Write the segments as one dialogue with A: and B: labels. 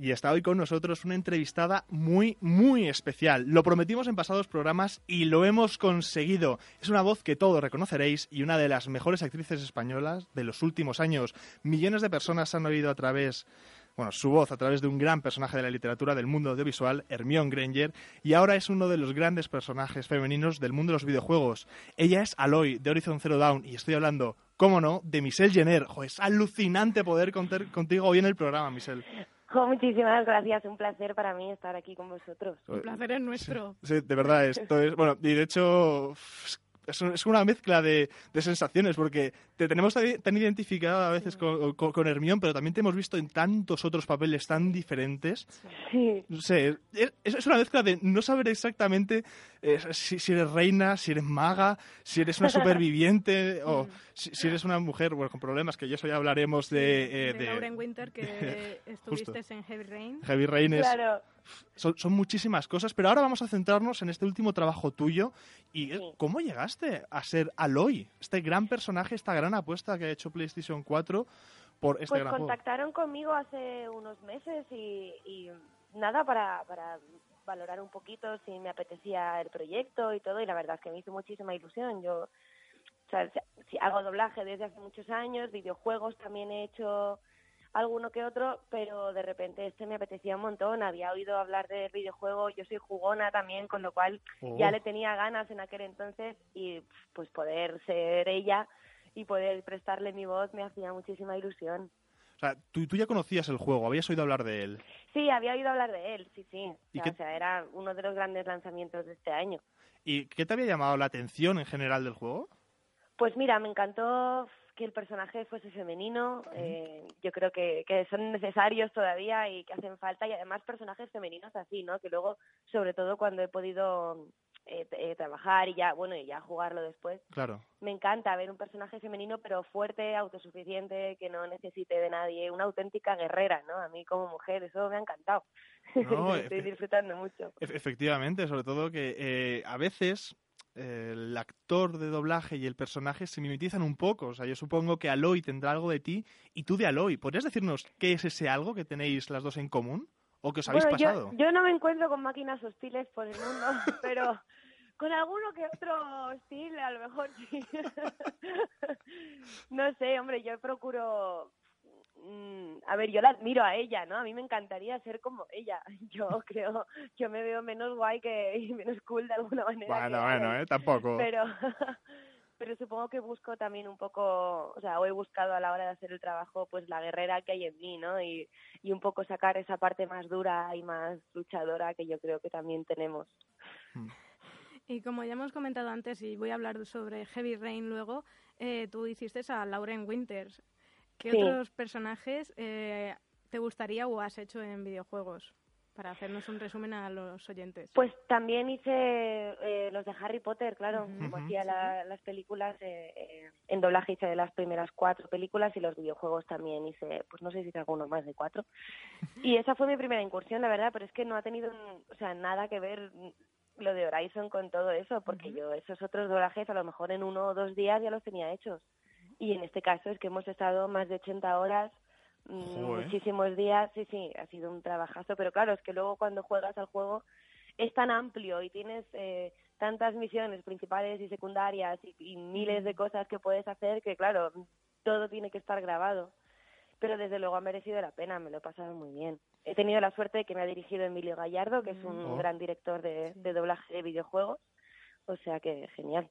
A: Y está hoy con nosotros una entrevistada muy, muy especial. Lo prometimos en pasados programas y lo hemos conseguido. Es una voz que todos reconoceréis y una de las mejores actrices españolas de los últimos años. Millones de personas han oído a través, bueno, su voz a través de un gran personaje de la literatura del mundo audiovisual, Hermione Granger, y ahora es uno de los grandes personajes femeninos del mundo de los videojuegos. Ella es Aloy, de Horizon Zero Dawn, y estoy hablando, cómo no, de Michelle Jenner. Jo, es alucinante poder contar contigo hoy en el programa, Michelle.
B: Jo, muchísimas gracias, un placer para mí estar aquí con vosotros.
C: El placer es nuestro.
A: Sí, de verdad, esto es. Bueno, y de hecho. Es es una mezcla de, de sensaciones, porque te tenemos tan identificado a veces con, con, con Hermione, pero también te hemos visto en tantos otros papeles tan diferentes.
B: Sí.
A: No sé, es, es una mezcla de no saber exactamente eh, si, si eres reina, si eres maga, si eres una superviviente o si, si eres una mujer bueno, con problemas, que ya eso ya hablaremos de... eh,
C: de Lauren Winter, que estuviste en Heavy Rain.
A: Heavy Rain es-
B: Claro.
A: Son, son muchísimas cosas, pero ahora vamos a centrarnos en este último trabajo tuyo y eh,
B: Sí.
A: cómo llegaste a ser Aloy, este gran personaje, esta gran apuesta que ha hecho PlayStation 4 por este
B: Pues
A: gran juego.
B: contactaron conmigo hace unos meses y, y nada, para, para valorar un poquito si me apetecía el proyecto y todo, y la verdad es que me hizo muchísima ilusión. Yo o sea, hago doblaje desde hace muchos años, videojuegos también he hecho alguno que otro, pero de repente este me apetecía un montón. Había oído hablar del videojuego, yo soy jugona también, con lo cual ya
A: Oh.
B: le tenía ganas en aquel entonces y pues poder ser ella y poder prestarle mi voz me hacía muchísima ilusión.
A: O sea, tú, tú ya conocías el juego, habías oído hablar de él.
B: Sí, había oído hablar de él, sí, sí. O
A: ¿Y
B: sea,
A: qué-
B: o sea, era uno de los grandes lanzamientos de este año.
A: ¿Y qué te había llamado la atención en general del juego?
B: Pues mira, me encantó que el personaje fuese femenino. eh, yo creo que, que son necesarios todavía y que hacen falta. Y además personajes femeninos así, ¿no? Que luego, sobre todo cuando he podido eh, eh, trabajar y ya, bueno, y ya jugarlo después,
A: Claro.
B: me encanta ver un personaje femenino pero fuerte, autosuficiente, que no necesite de nadie, una auténtica guerrera, ¿no? A mí como mujer eso me ha encantado.
A: No,
B: Estoy disfrutando mucho.
A: Efe- Efectivamente, sobre todo que eh, a veces el actor de doblaje y el personaje se mimetizan un poco. O sea, yo supongo que Aloy tendrá algo de ti y tú de Aloy. ¿Podrías decirnos qué es ese algo que tenéis las dos en común? ¿O que os habéis
B: Bueno,
A: pasado?
B: yo, yo no me encuentro con máquinas hostiles por el mundo, pero con alguno que otro hostil a lo mejor sí. no sé, hombre, yo procuro... A ver, yo la admiro a ella, ¿no? A mí me encantaría ser como ella. Yo creo, yo me veo menos guay que y menos cool de alguna manera. que
A: Bueno, bueno. ¿eh? Tampoco.
B: Pero, pero supongo que busco también un poco, o sea, o he buscado a la hora de hacer el trabajo, pues la guerrera que hay en mí, ¿no? Y, y un poco sacar esa parte más dura y más luchadora que yo creo que también tenemos.
C: Y como ya hemos comentado antes, y voy a hablar sobre Heavy Rain luego, eh, tú hiciste a Lauren Winters. ¿Qué
B: Sí.
C: otros personajes eh, te gustaría o has hecho en videojuegos? Para hacernos un resumen a los oyentes.
B: Pues también hice eh, los de Harry Potter, claro, como hacía la- las películas, eh, eh, en doblaje hice las primeras cuatro películas y los videojuegos también hice, pues no sé si hice alguno más de cuatro. Y esa fue mi primera incursión, la verdad, pero es que no ha tenido, o sea, nada que ver lo de Horizon con todo eso, porque yo esos otros doblajes a lo mejor en uno o dos días ya los tenía hechos. Y en este caso es que hemos estado más de 80 horas, mm,
A: Joder.
B: muchísimos días, sí, sí, ha sido un trabajazo, pero claro, es que luego cuando juegas al juego es tan amplio y tienes eh, tantas misiones principales y secundarias y, y miles de cosas que puedes hacer que, claro, todo tiene que estar grabado. Pero desde luego ha merecido la pena, me lo he pasado muy bien. He tenido la suerte de que me ha dirigido Emilio Gallardo, que es un
A: Oh.
B: gran director de, de doblaje de videojuegos, o sea que genial.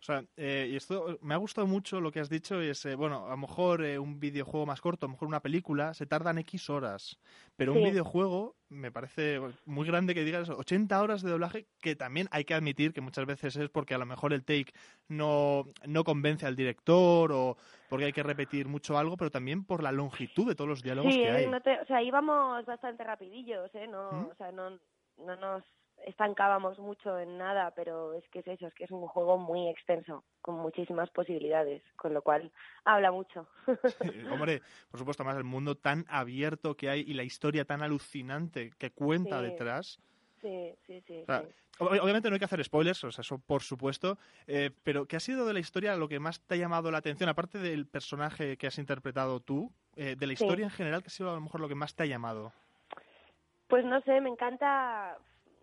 A: O sea, eh, y esto me ha gustado mucho lo que has dicho, es, eh, bueno, a lo mejor eh, un videojuego más corto, a lo mejor una película, se tardan X horas, pero un videojuego me parece muy grande que digas 80 horas de doblaje, que también hay que admitir que muchas veces es porque a lo mejor el take no, no convence al director o porque hay que repetir mucho algo, pero también por la longitud de todos los diálogos
B: Sí,
A: que
B: eh,
A: hay.
B: no te- o sea, íbamos bastante rapidillos, ¿eh? No,
A: ¿Mm?
B: o sea, no, no nos estancábamos mucho en nada, pero es que es eso, es que es un juego muy extenso, con muchísimas posibilidades, con lo cual habla mucho.
A: Hombre, por supuesto, más el mundo tan abierto que hay y la historia tan alucinante que cuenta
B: Sí.
A: detrás.
B: sí, sí, sí.
A: O sea,
B: sí.
A: ob- Obviamente no hay que hacer spoilers, o sea, eso por supuesto, eh, pero ¿qué ha sido de la historia lo que más te ha llamado la atención, aparte del personaje que has interpretado tú, eh, de la historia en general, qué ha sido a lo mejor lo que más te ha llamado?
B: Pues no sé, me encanta,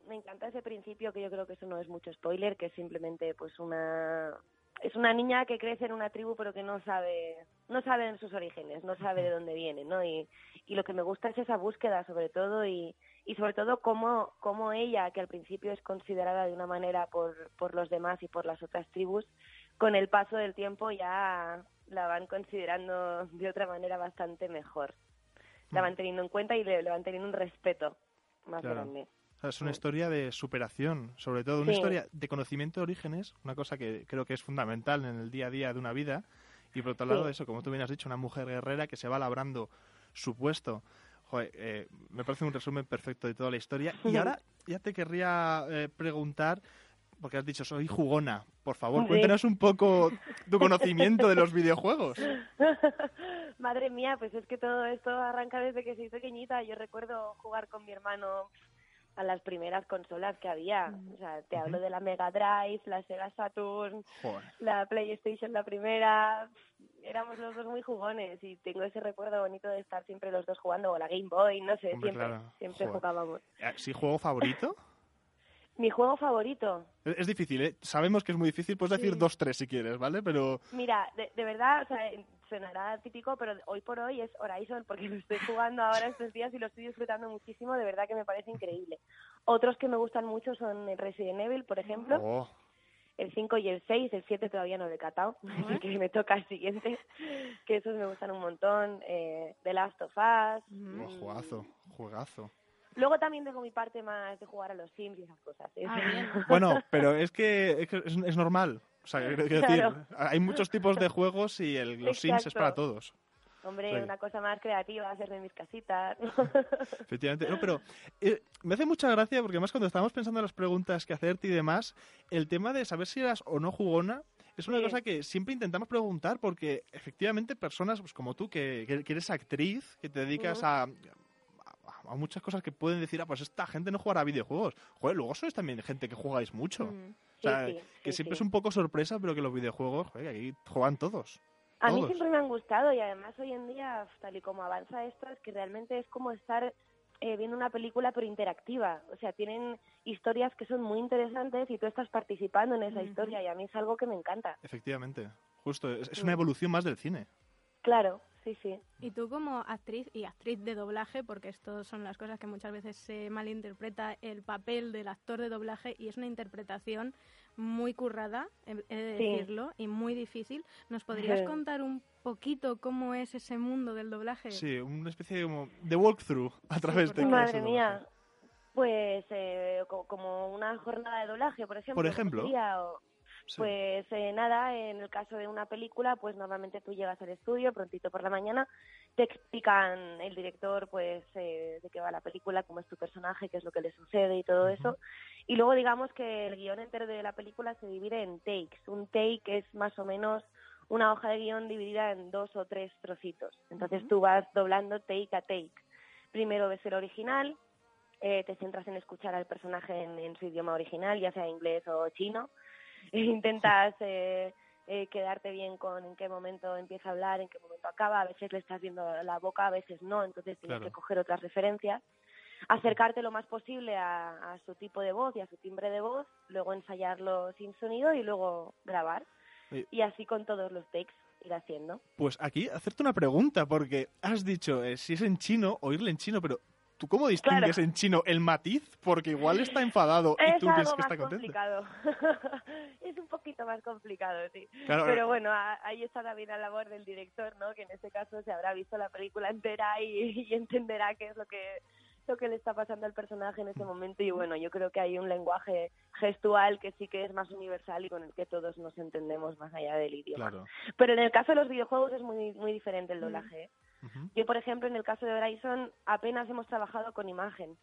B: me encanta ese principio que yo creo que eso no es mucho spoiler, que es simplemente pues una es una niña que crece en una tribu pero que no sabe no sabe en sus orígenes, no sabe de dónde viene, ¿no? Y, y lo que me gusta es esa búsqueda sobre todo y, y sobre todo cómo, cómo ella, que al principio es considerada de una manera por, por los demás y por las otras tribus, con el paso del tiempo ya la van considerando de otra manera bastante mejor. La van teniendo en cuenta y le, le van teniendo un respeto más
A: Claro.
B: grande.
A: O sea, es una
B: Sí.
A: historia de superación, sobre todo una
B: Sí.
A: historia de conocimiento de orígenes, una cosa que creo que es fundamental en el día a día de una vida. Y por otro lado,
B: Sí.
A: eso, como tú bien has dicho, una mujer guerrera que se va labrando su puesto. Joder, eh, me parece un resumen perfecto de toda la historia. Y ahora ya te querría eh, preguntar, porque has dicho, soy jugona. Por favor,
B: Sí.
A: cuéntanos un poco tu conocimiento de los videojuegos.
B: Madre mía, pues es que todo esto arranca desde que soy pequeñita. Yo recuerdo jugar con mi hermano a las primeras consolas que había. O sea, te hablo de la Mega Drive, la Sega Saturn,
A: Joder.
B: la PlayStation la primera. Éramos los dos muy jugones y tengo ese recuerdo bonito de estar siempre los dos jugando o la Game Boy, no sé,
A: Hombre,
B: siempre,
A: claro.
B: siempre
A: Joder.
B: jugábamos.
A: Eh, ¿Sí juego favorito?
B: Mi juego favorito,
A: Es es difícil, ¿eh? Sabemos que es muy difícil. Puedes decir
B: Sí.
A: dos, tres si quieres, ¿vale? Pero
B: Mira, de, de verdad, o sea, sonará típico, pero hoy por hoy es Horizon porque lo estoy jugando ahora estos días y lo estoy disfrutando muchísimo, de verdad que me parece increíble. Otros que me gustan mucho son Resident Evil, por ejemplo,
A: Oh,
B: el 5 y el 6, el 7 todavía no lo he catado, así que me toca el siguiente, que esos me gustan un montón, eh, The Last of Us.
A: Oh, juegazo, juegazo.
B: Luego también tengo mi parte más de jugar a los Sims y esas cosas. ¿eh?
C: Ah.
A: Bueno, pero es que es, que es- es normal. O sea, quiero quiero
B: Claro.
A: decir, hay muchos tipos de juegos y el- los Sims es para todos.
B: Hombre,
A: Sí.
B: una cosa más creativa, hacerme mis casitas.
A: Efectivamente. No, pero eh, me hace mucha gracia porque además cuando estábamos pensando en las preguntas que hacerte y demás, el tema de saber si eras o no jugona es una
B: Sí.
A: cosa que siempre intentamos preguntar porque efectivamente personas pues, como tú, que, que- que eres actriz, que te dedicas a- a muchas cosas que pueden decir, ah, pues esta gente no jugará a videojuegos. Joder, luego sois también gente que jugáis mucho.
C: Mm.
A: O sea,
B: Sí, sí,
A: que
B: sí,
A: siempre
B: sí.
A: es un poco sorpresa, pero que los videojuegos, joder, aquí juegan todos.
B: A mí
A: Todos.
B: siempre me han gustado y además hoy en día, tal y como avanza esto, es que realmente es como estar eh, viendo una película pero interactiva. O sea, tienen historias que son muy interesantes y tú estás participando en esa historia y a mí es algo que me encanta.
A: Efectivamente. Justo, es, es una evolución más del cine.
B: Claro, sí, sí.
C: Y tú como actriz y actriz de doblaje, porque esto son las cosas que muchas veces se malinterpreta el papel del actor de doblaje y es una interpretación muy currada, he de
B: Sí.
C: decirlo, y muy difícil. ¿Nos podrías
B: Sí.
C: contar un poquito cómo es ese mundo del doblaje?
A: Sí, una especie de, como de walkthrough a través de
C: por
A: clases
B: Madre
A: de
B: mía.
A: doblaje.
B: Pues eh, co- como una jornada de doblaje, por ejemplo.
A: Por
B: ¿cómo
A: ejemplo.
B: sería? O-
A: Sí.
B: Pues eh, nada, en el caso de una película, pues normalmente tú llegas al estudio prontito por la mañana, te explican el director pues eh, de qué va la película, cómo es tu personaje, qué es lo que le sucede y todo eso. Y luego digamos que el guion entero de la película se divide en takes. Un take es más o menos una hoja de guion dividida en dos o tres trocitos. Entonces
C: Ujú.
B: tú vas doblando take a take. Primero ves el original, eh, te centras en escuchar al personaje en, en su idioma original, ya sea inglés o chino. E intentas eh, eh, quedarte bien con en qué momento empieza a hablar, en qué momento acaba. A veces le estás viendo la boca, a veces no, entonces tienes
A: Claro.
B: que coger otras referencias. Acercarte lo más posible a, a su tipo de voz y a su timbre de voz, luego ensayarlo sin sonido y luego grabar. Y así con todos los takes ir haciendo.
A: Pues aquí hacerte una pregunta, porque has dicho, eh, si es en chino, oírle en chino, pero ¿tú cómo distingues en chino el matiz? Porque igual está enfadado y tú piensas
B: algo
A: que está
B: más
A: contento.
B: complicado. es un poquito más complicado, sí. Pero bueno, a- ahí está también la labor del director, ¿no? Que en este caso se habrá visto la película entera y, y entenderá qué es lo que lo que le está pasando al personaje en ese momento y bueno, yo creo que hay un lenguaje gestual que sí que es más universal y con el que todos nos entendemos más allá del idioma.
A: Claro.
B: Pero en el caso de los videojuegos es muy muy diferente el
C: Mm.
B: Yo, por ejemplo, en el caso de Horizon apenas hemos trabajado con imagen.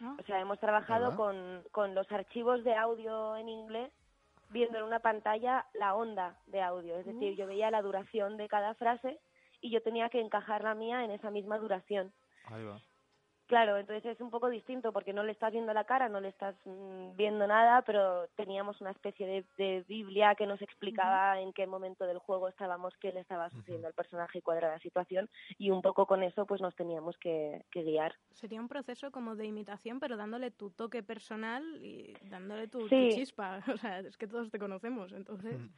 C: Ah,
B: O sea, hemos trabajado con, con los archivos de audio en inglés, viendo en una pantalla la onda de audio. Es decir, yo veía la duración de cada frase y yo tenía que encajar la mía en esa misma duración.
A: Ahí va.
B: Claro, entonces es un poco distinto porque no le estás viendo la cara, no le estás mm, viendo nada, pero teníamos una especie de, de Biblia que nos explicaba en qué momento del juego estábamos, qué le estaba sucediendo al personaje y cuál era la situación y un poco con eso pues nos teníamos que, que guiar.
C: Sería un proceso como de imitación, pero dándole tu toque personal y dándole tu, tu
B: Sí.
C: chispa. O sea, es que todos te conocemos, entonces...
A: Mm.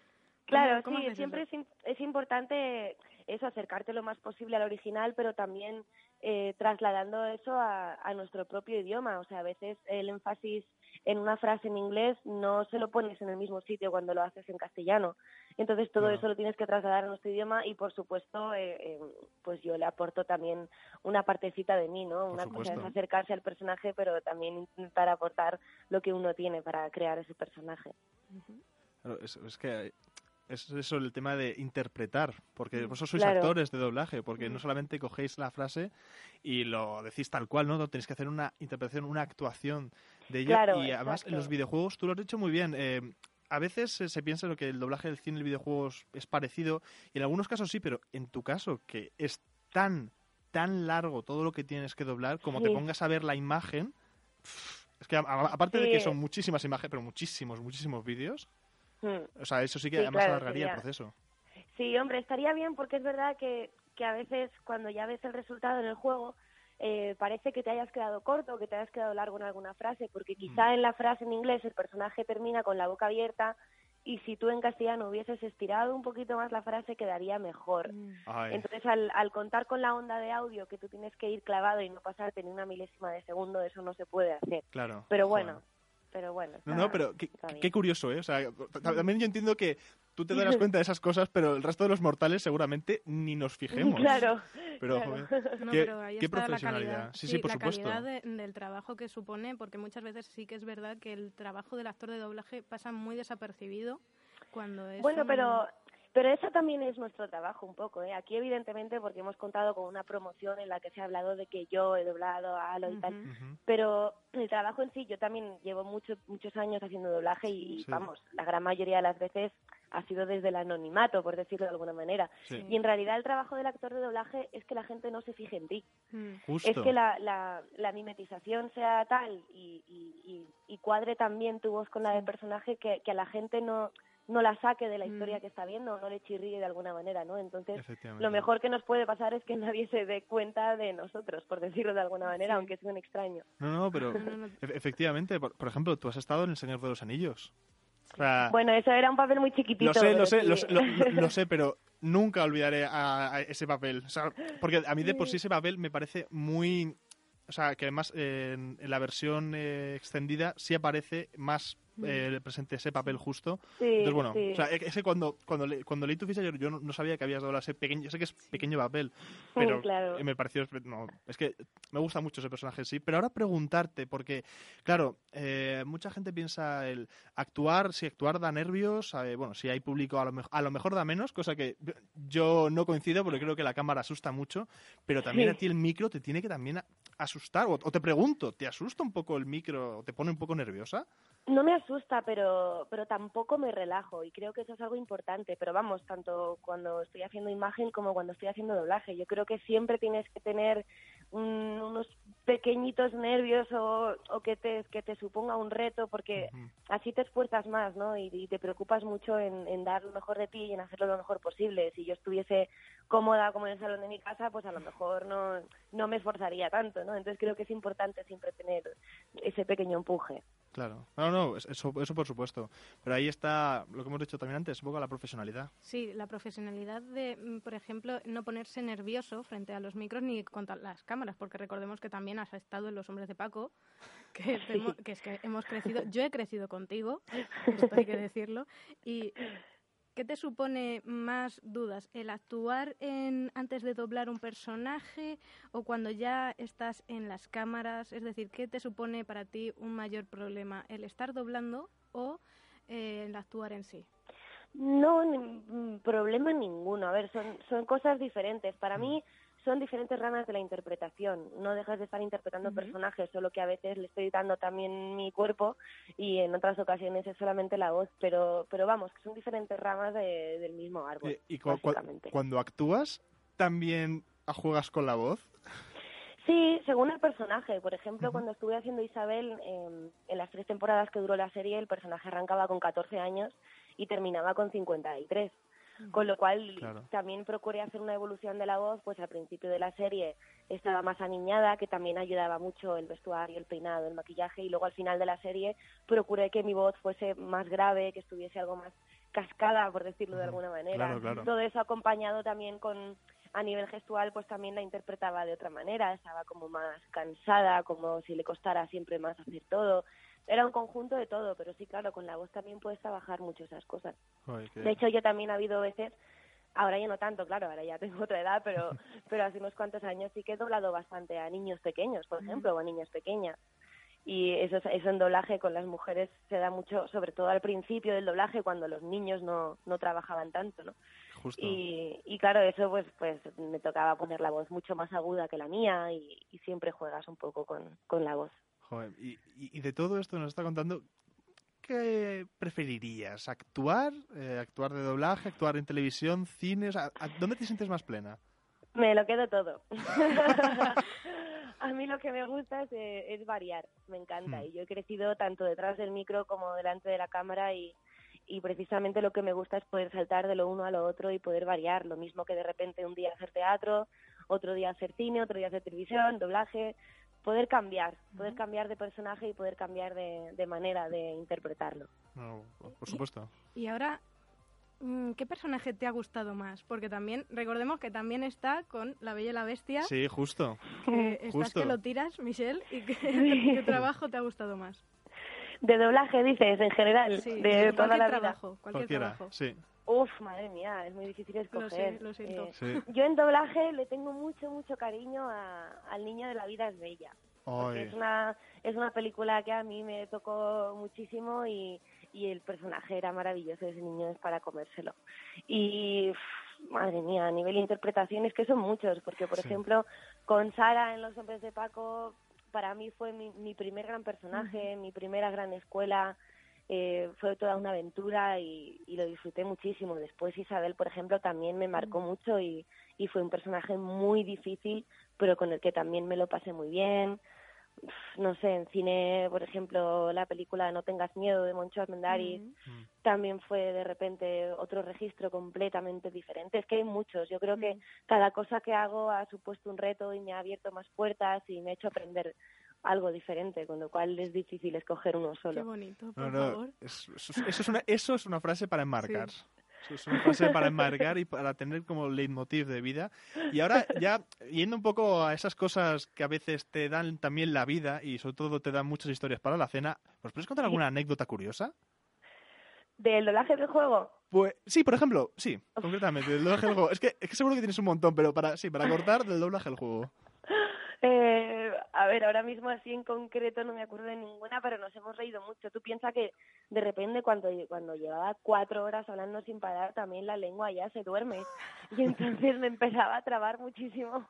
B: Claro,
C: ¿Cómo
B: sí, siempre es importante eso, acercarte lo más posible al original, pero también eh, trasladando eso a, a nuestro propio idioma. O sea, a veces el énfasis en una frase en inglés no se lo pones en el mismo sitio cuando lo haces en castellano. Entonces todo eso lo tienes que trasladar a nuestro idioma y, por supuesto, eh, eh, pues yo le aporto también una partecita de mí, ¿no?
A: Por
B: Una cosa es acercarse al personaje, pero también intentar aportar lo que uno tiene para crear ese personaje.
A: Es, es que es eso el tema de interpretar, porque vosotros sois
B: Claro.
A: actores de doblaje, porque no solamente cogéis la frase y lo decís tal cual, ¿no? Tenéis que hacer una interpretación, una actuación de ella.
B: Claro,
A: y además en los videojuegos, tú lo has dicho muy bien, eh, a veces eh, se piensa lo que el doblaje del cine y el videojuegos es parecido, y en algunos casos sí, pero en tu caso, que es tan, tan largo todo lo que tienes que doblar, como te pongas a ver la imagen, es que a- a- aparte de que son muchísimas imágenes, pero muchísimos, muchísimos vídeos. O sea, eso sí que
B: Sí,
A: además
B: claro,
A: alargaría
B: sería-
A: el proceso.
B: Sí, hombre, estaría bien porque es verdad que, que a veces cuando ya ves el resultado en el juego eh, parece que te hayas quedado corto o que te hayas quedado largo en alguna frase, porque quizá en la frase en inglés el personaje termina con la boca abierta y si tú en castellano hubieses estirado un poquito más la frase quedaría mejor.
C: Mm.
A: Ay,
B: Entonces, al, al contar con la onda de audio que tú tienes que ir clavado y no pasarte ni una milésima de segundo, eso no se puede hacer.
A: claro.
B: Pero
A: Joder.
B: Pero bueno.
A: No,
B: está-
A: no, pero qué, curioso, ¿eh? O sea, también yo entiendo que tú te darás cuenta de esas cosas, pero el resto de los mortales seguramente ni nos fijemos.
B: Claro.
A: Pero,
B: claro.
A: joder,
C: No,
A: qué,
C: pero ahí
A: qué
C: está la
A: profesionalidad.
C: calidad.
A: Sí, sí, por
C: la
A: supuesto.
C: calidad de- del trabajo que supone, porque muchas veces sí que es verdad que el trabajo del actor de doblaje pasa muy desapercibido cuando es
B: Bueno,
C: un-
B: pero pero eso también es nuestro trabajo un poco, ¿eh? Aquí evidentemente porque hemos contado con una promoción en la que se ha hablado de que yo he doblado a Alo y tal, pero el trabajo en sí, yo también llevo muchos muchos años haciendo doblaje y
A: Sí.
B: vamos, la gran mayoría de las veces ha sido desde el anonimato, por decirlo de alguna manera.
A: Sí.
B: Y en realidad el trabajo del actor de doblaje es que la gente no se fije en ti.
C: Mm.
A: Justo.
B: Es que la, la, la mimetización sea tal y, y, y, y cuadre también tu voz con la del personaje que, que a la gente no, no la saque de la
C: Mm.
B: historia que está viendo o no le chirríe de alguna manera, ¿no? Entonces, lo mejor que nos puede pasar es que nadie se dé cuenta de nosotros, por decirlo de alguna manera,
C: Sí.
B: aunque suene extraño.
A: No, no, pero e- efectivamente, por, por ejemplo, tú has estado en El Señor de los Anillos. O sea,
B: Bueno, eso era un papel muy chiquitito.
A: lo sé,
B: pero
A: lo sé,
B: sí.
A: lo, sé- lo- lo- lo sé, pero nunca olvidaré a, a ese papel. O sea, porque a mí de por sí ese papel me parece muy... O sea, que además eh, en, en la versión eh, extendida sí aparece más eh, presente ese papel justo.
B: Sí,
A: Entonces, bueno,
B: sí.
A: o sea, e- ese cuando, cuando, le- cuando leí tu ficha yo, yo no sabía que habías dado ese pequeño, yo sé que es pequeño papel, pero
B: claro.
A: eh, me pareció, no, es que me gusta mucho ese personaje, sí. Pero ahora preguntarte, porque, claro, eh, mucha gente piensa el actuar, si actuar da nervios, eh, bueno, si hay público a lo, mejor a lo mejor da menos, cosa que yo no coincido porque creo que la cámara asusta mucho, pero también
B: Sí.
A: a ti el micro te tiene que también asustar, o, o te pregunto, ¿te asusta un poco el micro, o te pone un poco nerviosa?
B: No me asusta, pero, pero tampoco me relajo y creo que eso es algo importante. Pero vamos, tanto cuando estoy haciendo imagen como cuando estoy haciendo doblaje. Yo creo que siempre tienes que tener un- unos pequeñitos nervios o, o que, te, que te suponga un reto porque así te esfuerzas más, ¿no? Y, y te preocupas mucho en, en dar lo mejor de ti y en hacerlo lo mejor posible. Si yo estuviese cómoda como en el salón de mi casa, pues a lo mejor no, no me esforzaría tanto, ¿no? Entonces creo que es importante siempre tener ese pequeño empuje.
A: Claro, no, no, eso, eso por supuesto. Pero ahí está lo que hemos dicho también antes, un poco la profesionalidad.
C: Sí, la profesionalidad de, mm, por ejemplo, no ponerse nervioso frente a los micros ni contra las cámaras, porque recordemos que también has estado en Los Hombres de Paco, que, que es que hemos crecido, yo he crecido contigo, esto hay que decirlo, y ¿Qué te supone más dudas? ¿El actuar en, antes de doblar un personaje o cuando ya estás en las cámaras? Es decir, ¿qué te supone para ti un mayor problema? ¿El estar doblando o eh, el actuar en sí?
B: No, problema ninguno. A ver, son, son cosas diferentes. Para mí son diferentes ramas de la interpretación. No dejas de estar interpretando personajes, solo que a veces le estoy dando también mi cuerpo y en otras ocasiones es solamente la voz. Pero, pero vamos, que son diferentes ramas del mismo árbol.
A: ¿Y, cuando actúas, también juegas con la voz?
B: Sí, según el personaje. Por ejemplo, cuando estuve haciendo Isabel, em, en las tres temporadas que duró la serie, el personaje arrancaba con 14 años y terminaba con 53. Con lo cual también procuré hacer una evolución de la voz, pues al principio de la serie estaba más aniñada, que también ayudaba mucho el vestuario, el peinado, el maquillaje, y luego al final de la serie procuré que mi voz fuese más grave, que estuviese algo más cascada, por decirlo de alguna manera. Todo eso acompañado también con a nivel gestual pues también la interpretaba de otra manera, estaba como más cansada, como si le costara siempre más hacer todo era un conjunto de todo, pero sí, claro, con la voz también puedes trabajar mucho esas cosas. De hecho, yo también ha habido veces, ahora ya no tanto, claro, ahora ya tengo otra edad, pero, pero hace unos cuantos años sí que he doblado bastante a niños pequeños, por ejemplo, o a niñas pequeñas. Y eso, eso en doblaje con las mujeres se da mucho, sobre todo al principio del doblaje, cuando los niños no, no trabajaban tanto, ¿no? Y, y claro, eso pues, pues me tocaba poner la voz mucho más aguda que la mía y, y siempre juegas un poco con, con la voz
A: y, de todo esto nos está contando, ¿qué preferirías? ¿Actuar? Eh, ¿Actuar de doblaje? ¿Actuar en televisión? ¿Cines? ¿A, dónde te sientes más plena?
B: Me lo quedo todo. a mí lo que me gusta es, variar, me encanta. Hmm. Y yo he crecido tanto detrás del micro como delante de la cámara y, y precisamente lo que me gusta es poder saltar de lo uno a lo otro y poder variar. Lo mismo que de repente un día hacer teatro, otro día hacer cine, otro día hacer televisión, doblaje poder cambiar, poder cambiar de personaje y poder cambiar de, de manera de interpretarlo.
A: por supuesto.
C: Y, ahora, mm, ¿qué personaje te ha gustado más? Porque también, recordemos que también está con La Bella y la Bestia.
A: Sí, justo.
C: Que estás que lo tiras, Michelle, y ¿qué trabajo te ha gustado más?
B: De doblaje, dices, en general, de toda la
C: trabajo, Cualquier trabajo.
A: Sí.
B: Uf, madre mía, es muy difícil escoger.
C: Lo, siento.
B: Eh, yo en doblaje le tengo mucho, mucho cariño a, al niño de la vida es bella. Es una, es una película que a mí me tocó muchísimo y, y el personaje era maravilloso, ese niño es para comérselo. Y madre mía, a nivel de interpretación es que son muchos, porque por ejemplo con Sara en Los Hombres de Paco, para mí fue mi, mi primer gran personaje, mi primera gran escuela, eh, fue toda una aventura y, lo disfruté muchísimo. Después Isabel, por ejemplo, también me marcó mm. mucho y, y fue un personaje muy difícil, pero con el que también me lo pasé muy bien. No sé, en cine, por ejemplo, la película No tengas miedo de Moncho Armendáriz mm. también fue de repente otro registro completamente diferente. Es que hay muchos. Yo creo que mm. cada cosa que hago ha supuesto un reto y me ha abierto más puertas y me ha hecho aprender algo diferente, con lo cual es difícil escoger uno solo.
C: Qué bonito, por favor.
A: eso, es una, eso es una frase para enmarcar. Eso es una frase para enmarcar y para tener como leitmotiv de vida. Y ahora ya yendo un poco a esas cosas que a veces te dan también la vida y sobre todo te dan muchas historias para la cena, ¿nos puedes contar alguna anécdota curiosa?
B: ¿Del doblaje del juego?
A: Pues sí, por ejemplo, sí, concretamente, del doblaje del juego. Es que, es que seguro que tienes un montón, pero para sí, para cortar del doblaje del juego.
B: Eh, a ver, ahora mismo así en concreto no me acuerdo de ninguna, pero nos hemos reído mucho. Tú piensas que de repente cuando, cuando llevaba cuatro horas hablando sin parar, también la lengua ya se duerme. Y entonces me empezaba a trabar muchísimo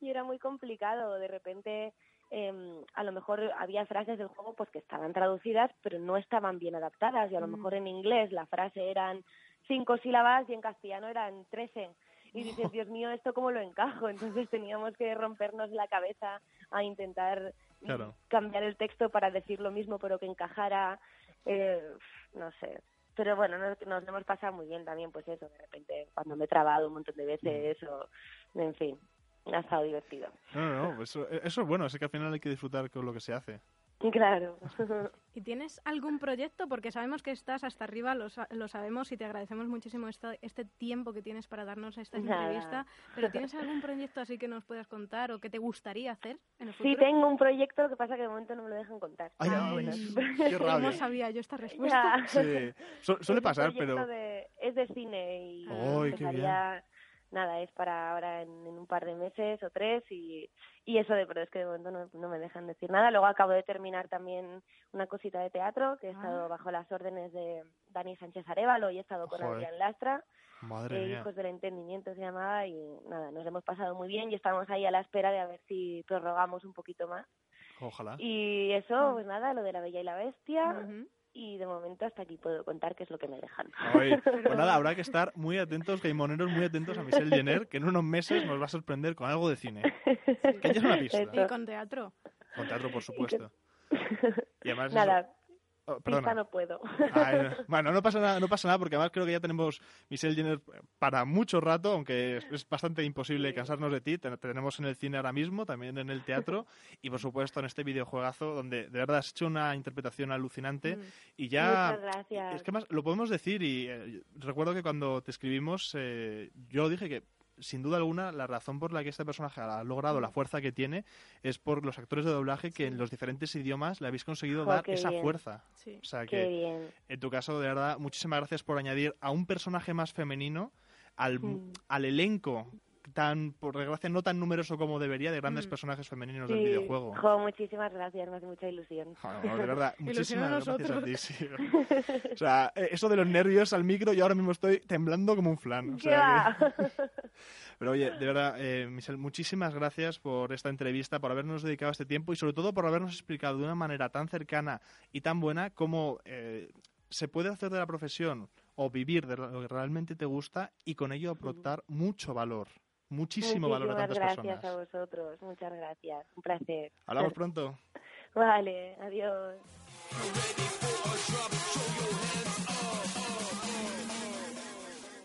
B: y era muy complicado. De repente eh, a lo mejor había frases del juego pues que estaban traducidas, pero no estaban bien adaptadas. Y a lo mm. mejor en inglés la frase eran cinco sílabas y en castellano eran trece y dices, Dios mío, ¿esto cómo lo encajo? Entonces teníamos que rompernos la cabeza a intentar cambiar el texto para decir lo mismo, pero que encajara, eh, no sé. Pero bueno, nos, nos hemos pasado muy bien también, pues eso, de repente, cuando me he trabado un montón de veces, o, en fin, ha estado divertido.
A: No, no, no eso, eso es bueno, es que al final hay que disfrutar con lo que se hace.
B: Claro.
C: ¿Y tienes algún proyecto? Porque sabemos que estás hasta arriba, lo, lo sabemos y te agradecemos muchísimo este, este tiempo que tienes para darnos esta entrevista. Pero ¿tienes algún proyecto así que nos puedas contar o que te gustaría hacer en el futuro?
B: Sí, tengo un proyecto, lo que pasa que de momento no me lo dejan contar.
A: Ay,
C: bueno. qué rabia. ¿Cómo sabía yo esta respuesta?
A: Sí. suele pasar, pero...
B: es de cine y Ay, empezaría nada, es para ahora en, un par de meses o tres y, y eso de, pero es que de momento no, no, me dejan decir nada. Luego acabo de terminar también una cosita de teatro que he estado ah. bajo las órdenes de Dani Sánchez Arevalo y he estado con Adrián Lastra.
A: Madre
B: eh, Hijos del Entendimiento se llamaba y nada, nos hemos pasado muy bien y estamos ahí a la espera de a ver si prorrogamos un poquito más.
A: Ojalá.
B: Y eso, pues nada, lo de la Bella y la Bestia y de momento hasta aquí puedo contar qué es lo que me dejan.
A: pues nada, habrá que estar muy atentos, gaimoneros, muy atentos a Michelle Jenner, que en unos meses nos va a sorprender con algo de cine. Que es una pista.
C: Y con teatro.
A: Con teatro, por supuesto.
B: Y además Nada, Oh, no puedo.
A: bueno, no pasa nada, no pasa nada porque además creo que ya tenemos Michelle Jenner para mucho rato, aunque es, bastante imposible cansarnos de ti. Te, tenemos en el cine ahora mismo, también en el teatro y por supuesto en este videojuegazo donde de verdad has hecho una interpretación alucinante mm. y
B: ya Muchas gracias.
A: es que más lo podemos decir y eh, recuerdo que cuando te escribimos eh, yo dije que sin duda alguna, la razón por la que este personaje ha logrado la fuerza que tiene es por los actores de doblaje que en los diferentes idiomas le habéis conseguido dar esa fuerza.
B: O sea que,
A: en tu caso, de verdad, muchísimas gracias por añadir a un personaje más femenino al, mm. al elenco tan, por desgracia, no tan numeroso como debería de grandes mm. personajes femeninos del videojuego.
B: muchísimas gracias, me hace mucha ilusión.
A: de verdad, muchísimas gracias a ti. O sea, eh, eso de los nervios al micro, yo ahora mismo estoy temblando como un flan. Pero oye, de verdad, eh, Michelle, muchísimas gracias por esta entrevista, por habernos dedicado este tiempo y sobre todo por habernos explicado de una manera tan cercana y tan buena cómo eh, se puede hacer de la profesión o vivir de lo que realmente te gusta y con ello aportar mucho valor muchísimo valor a tantas
B: gracias gracias a vosotros, muchas gracias, un placer.
A: Hablamos pronto.
B: Vale, adiós.